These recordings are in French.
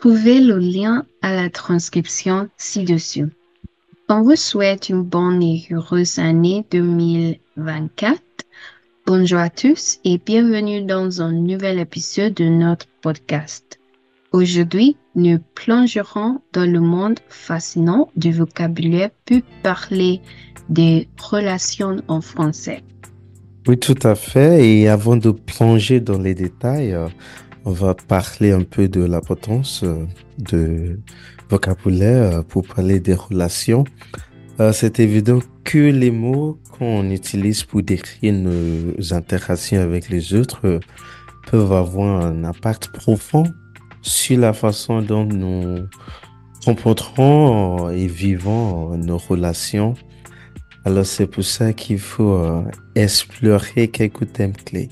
Trouvez le lien à la transcription ci-dessus. On vous souhaite une bonne et heureuse année 2024. Bonjour à tous et bienvenue dans un nouvel épisode de notre podcast. Aujourd'hui, nous plongerons dans le monde fascinant du vocabulaire pour parler des relations en français. Oui, tout à fait. Et avant de plonger dans les détails, euh, on va parler un peu de l'importance euh, de vocabulaire euh, pour parler des relations. C'est évident que les mots qu'on utilise pour décrire nos interactions avec les autres peuvent avoir un impact profond sur la façon dont nous comporterons et vivons nos relations alors c'est pour ça qu'il faut euh, explorer quelques thèmes clés.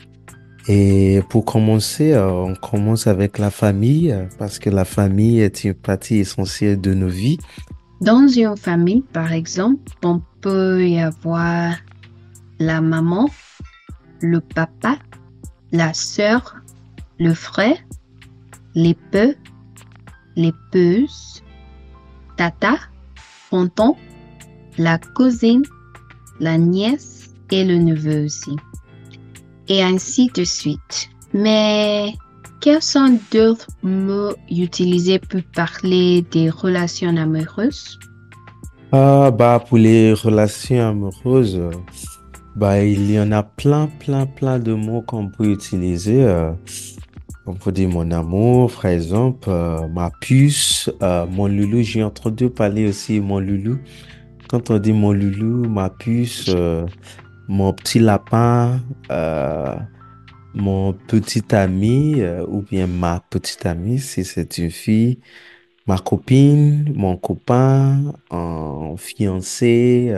Et pour commencer, euh, on commence avec la famille, parce que la famille est une partie essentielle de nos vies. Dans une famille, par exemple, on peut y avoir la maman, le papa, la sœur, le frère, les peu, les peuses, tata, tonton, la cousine, la nièce et le neveu aussi. Et ainsi de suite. Mais quels sont d'autres mots utilisés pour parler des relations amoureuses? Ah, bah, pour les relations amoureuses, bah, il y en a plein, plein, plein de mots qu'on peut utiliser. Euh, on peut dire mon amour, par exemple, euh, ma puce, euh, mon loulou. J'ai entendu parler aussi mon loulou. Quand on dit mon loulou, ma puce, mon petit lapin, euh, mon petit ami euh, ou bien ma petite amie si c'est une fille, ma copine, mon copain, un fiancé,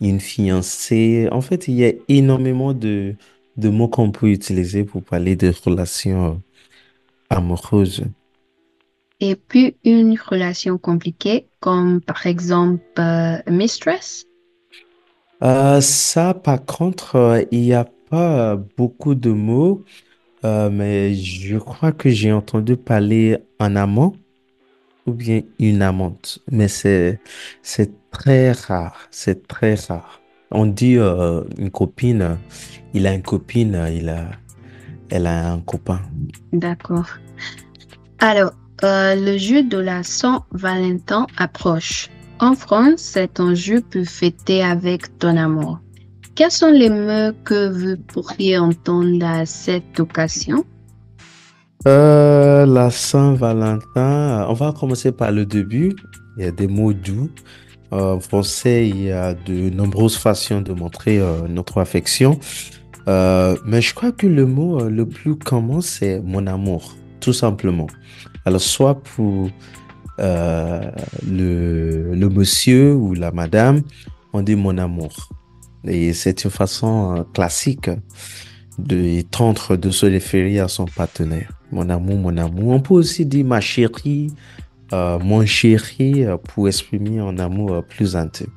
une fiancée. En fait, il y a énormément de, de mots qu'on peut utiliser pour parler de relations amoureuses. Et puis une relation compliquée, comme par exemple euh, mistress. Euh, ça, par contre, euh, il n'y a pas beaucoup de mots, mais je crois que j'ai entendu parler un amant ou bien une amante, mais c'est c'est très rare, c'est très rare. On dit une copine, il a une copine, il a, elle a un copain. D'accord. Alors, euh, le jeu de la Saint-Valentin approche. En France, c'est un jeu pour fêter avec ton amour. Quels sont les mots que vous pourriez entendre à cette occasion? Euh, la Saint-Valentin, on va commencer par le début. Il y a des mots doux. Euh, en français, il y a de nombreuses façons de montrer notre affection. mais je crois que le mot le plus commun, c'est mon amour, tout simplement. Alors, soit pour euh, le, le, monsieur ou la madame, on dit mon amour. Et c'est une façon euh, classique de tendre de se référer à son partenaire. Mon amour, mon amour. On peut aussi dire ma chérie, euh, mon chéri pour exprimer un amour plus intime.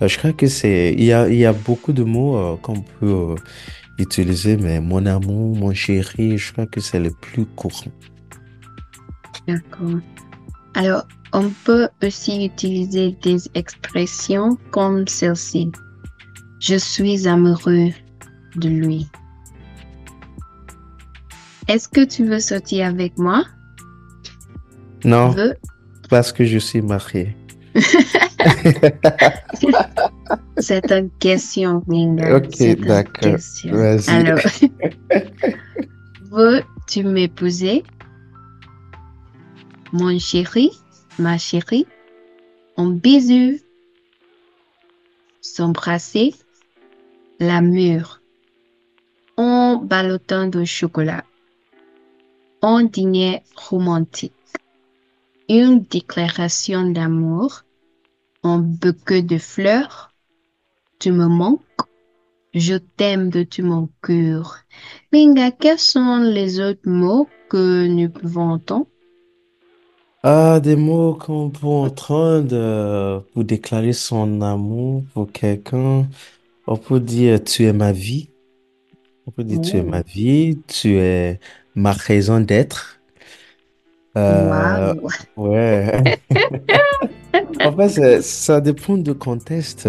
je crois que c'est, il y a, il y a beaucoup de mots qu'on peut utiliser, mais mon amour, mon chéri, je crois que c'est le plus courant. D'accord. Alors, on peut aussi utiliser des expressions comme celle-ci. Je suis amoureux de lui. Est-ce que tu veux sortir avec moi? Non, parce que je suis marié. C'est une question, Linda. Ok, d'accord. Alors, veux-tu m'épouser? Mon chéri, ma chérie, un bisou, s'embrasser, l'amour, en ballotant de chocolat, un dîner romantique, une déclaration d'amour, un bouquet de fleurs, tu me manques, je t'aime de tout mon cœur. Linga, quels sont les autres mots que nous pouvons entendre? Ah, des mots qu'on peut entendre pour déclarer son amour pour quelqu'un. On peut dire tu es ma vie. On peut dire tu es ma vie, tu es ma raison d'être. Euh, Waouh. ouais. En fait, c'est- ça dépend de contexte.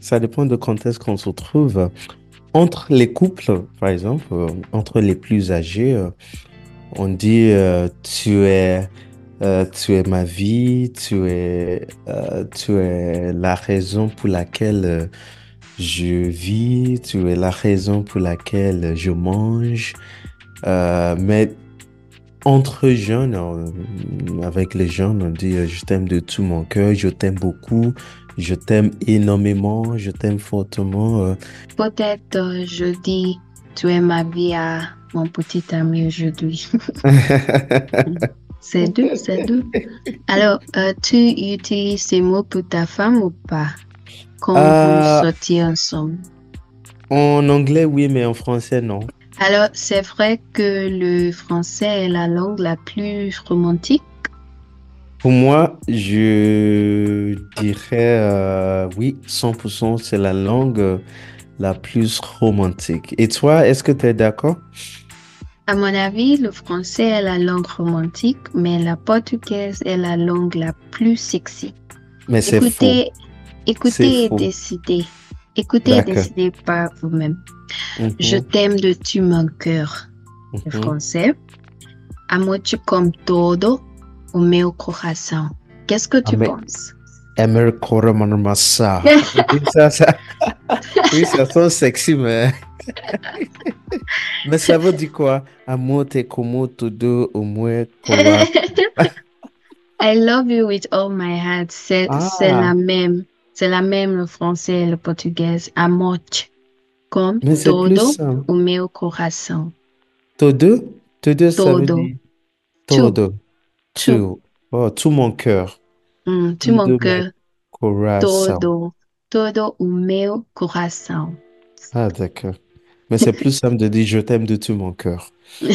Ça dépend de contexte qu'on se trouve. Entre les couples, par exemple, euh, entre les plus âgés, euh, on dit euh, tu es, euh, tu es ma vie, tu es, euh, tu es la raison pour laquelle euh, je vis, tu es la raison pour laquelle je mange. Euh, mais entre jeunes, avec les jeunes, on dit je t'aime de tout mon cœur, je t'aime beaucoup, je t'aime énormément, je t'aime fortement. Peut-être je dis, tu es ma vie à mon petit ami aujourd'hui. C'est deux, c'est deux. Alors, euh, tu utilises ces mots pour ta femme ou pas? Quand vous Euh, sortez ensemble. en anglais, oui, mais en français, non. Alors, c'est vrai que le français est la langue la plus romantique? Pour moi, je dirais euh, oui, 100%, c'est la langue la plus romantique. Et toi, est-ce que tu es d'accord? À mon avis, le français est la langue romantique, mais la portugaise est la langue la plus sexy. Mais c'est faux. Écoutez, et faux. décidez. Écoutez et décidez par vous-même. Mhm, Je t'aime de tout mon cœur. Le mhm. français. Amo-te comme todo o meu coração. Qu'est-ce que tu penses? Ça, ça, oui, ça sonne sexy, mais... mais ça veut dire quoi? Como todo. I love you with all my heart. C'est c'est Ah, la même. C'est la même le français et le portugais. Amo-te comme mais todo simple. o meu coração. Todo? Todo, ça veut Todo. dire Tout. todo. Tout. Tout. Oh, tout mon cœur. Hum, tout mon cœur. coração. Todo. Todo o meu coração. Ah, d'accord. Mais c'est plus simple de dire je t'aime de tout mon cœur.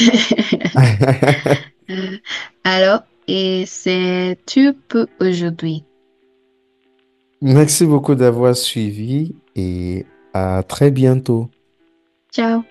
Alors, et c'est tout pour aujourd'hui. Merci beaucoup d'avoir suivi et à très bientôt. Ciao.